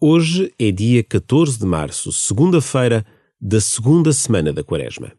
Hoje é dia 14 de março, segunda-feira da segunda semana da Quaresma.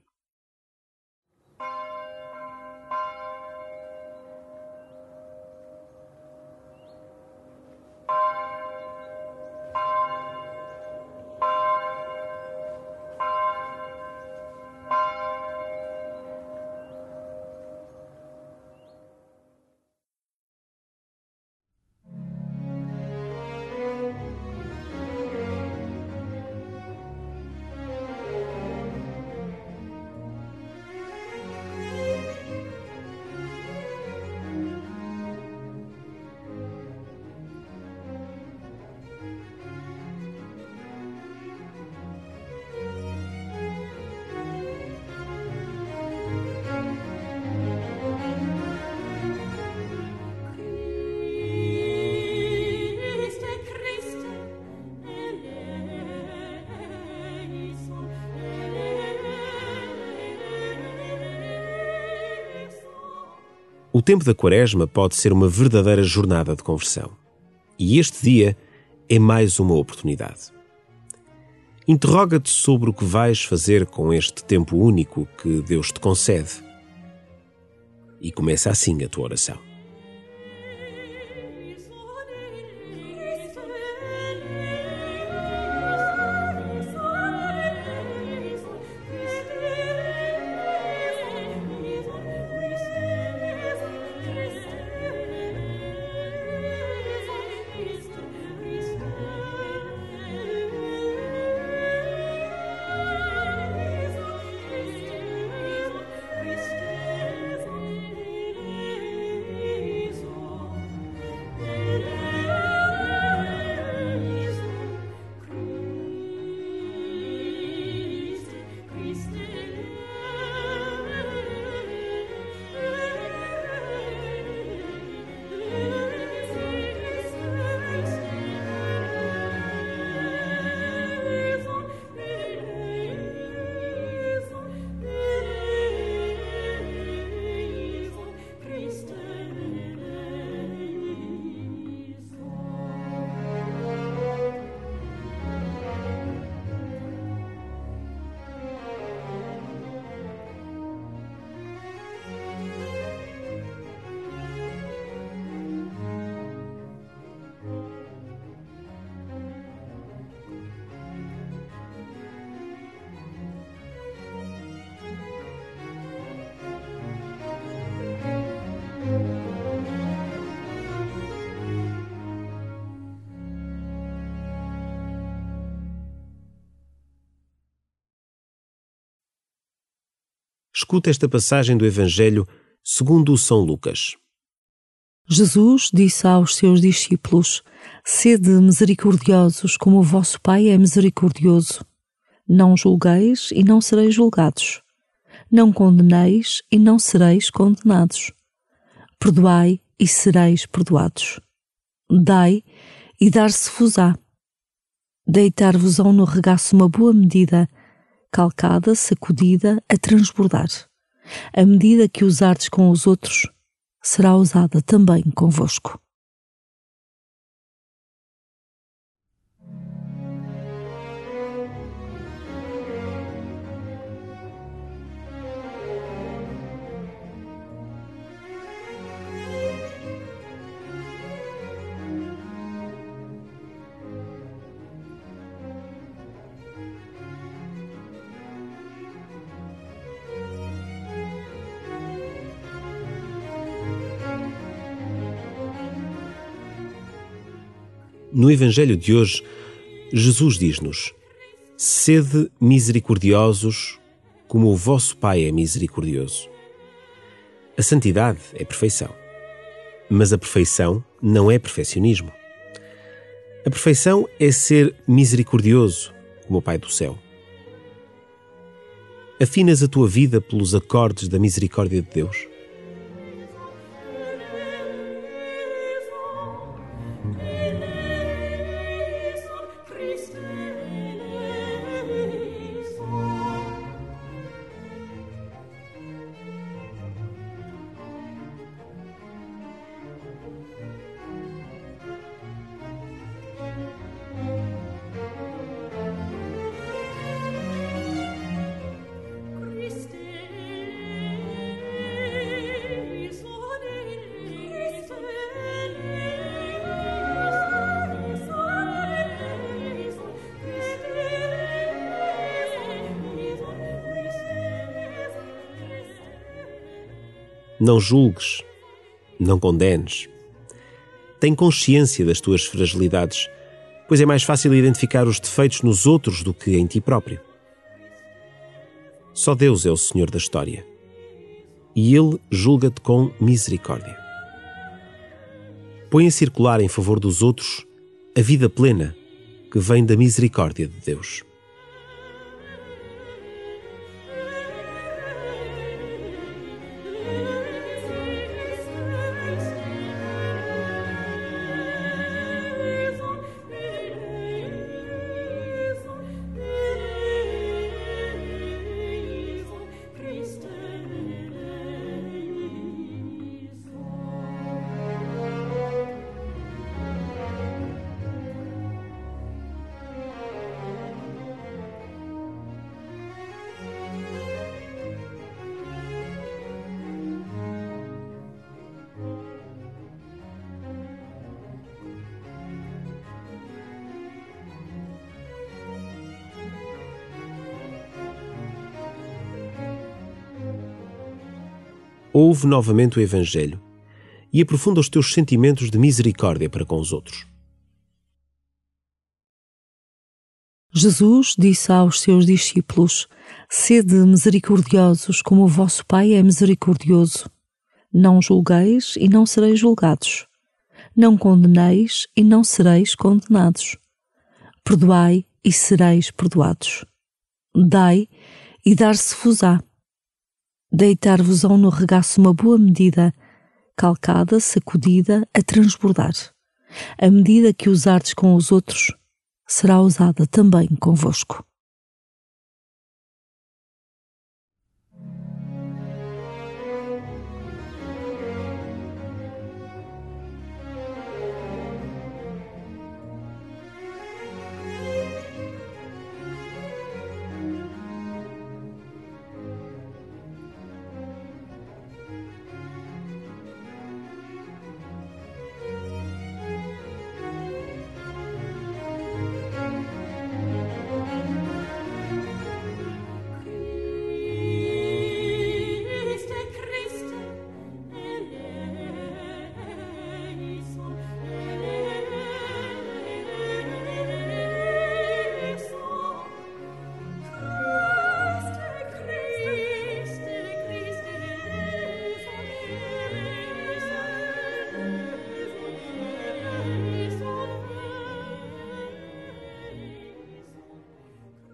O tempo da Quaresma pode ser uma verdadeira jornada de conversão. E este dia é mais uma oportunidade. Interroga-te sobre o que vais fazer com este tempo único que Deus te concede. E começa assim a tua oração. Escuta esta passagem do Evangelho segundo São Lucas. Jesus disse aos seus discípulos: Sede misericordiosos, como o vosso Pai é misericordioso. Não julgueis e não sereis julgados. Não condeneis e não sereis condenados. Perdoai e sereis perdoados. Dai e dar-se-vos-á. Deitar-vos-ão no regaço uma boa medida, calcada, sacudida, a transbordar. A medida que usardes com os outros, será usada também convosco. No Evangelho de hoje, Jesus diz-nos: Sede misericordiosos, como o vosso Pai é misericordioso. A santidade é perfeição. Mas a perfeição não é perfeccionismo. A perfeição é ser misericordioso, como o Pai do céu. Afinas a tua vida pelos acordes da misericórdia de Deus? Não julgues, não condenes. Tem consciência das tuas fragilidades, pois é mais fácil identificar os defeitos nos outros do que em ti próprio. Só Deus é o Senhor da história e Ele julga-te com misericórdia. Põe a circular em favor dos outros a vida plena que vem da misericórdia de Deus. Ouve novamente o Evangelho e aprofunda os teus sentimentos de misericórdia para com os outros. Jesus disse aos seus discípulos: Sede misericordiosos, como o vosso Pai é misericordioso. Não julgueis e não sereis julgados. Não condeneis e não sereis condenados. Perdoai e sereis perdoados. Dai e dar-se-vos-á. Deitar-vos-ão no regaço uma boa medida, calcada, sacudida, a transbordar. A medida que usardes com os outros será usada também convosco.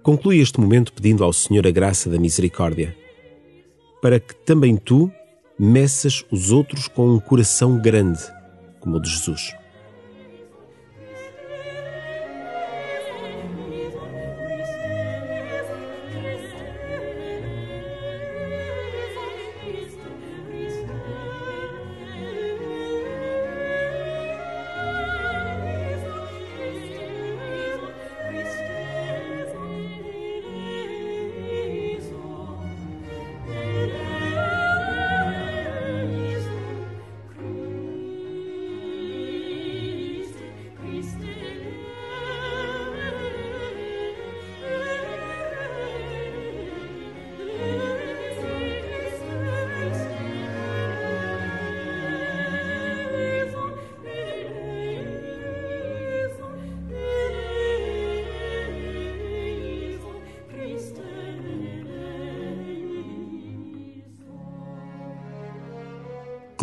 Conclui este momento pedindo ao Senhor a graça da misericórdia, para que também tu meças os outros com um coração grande, como o de Jesus.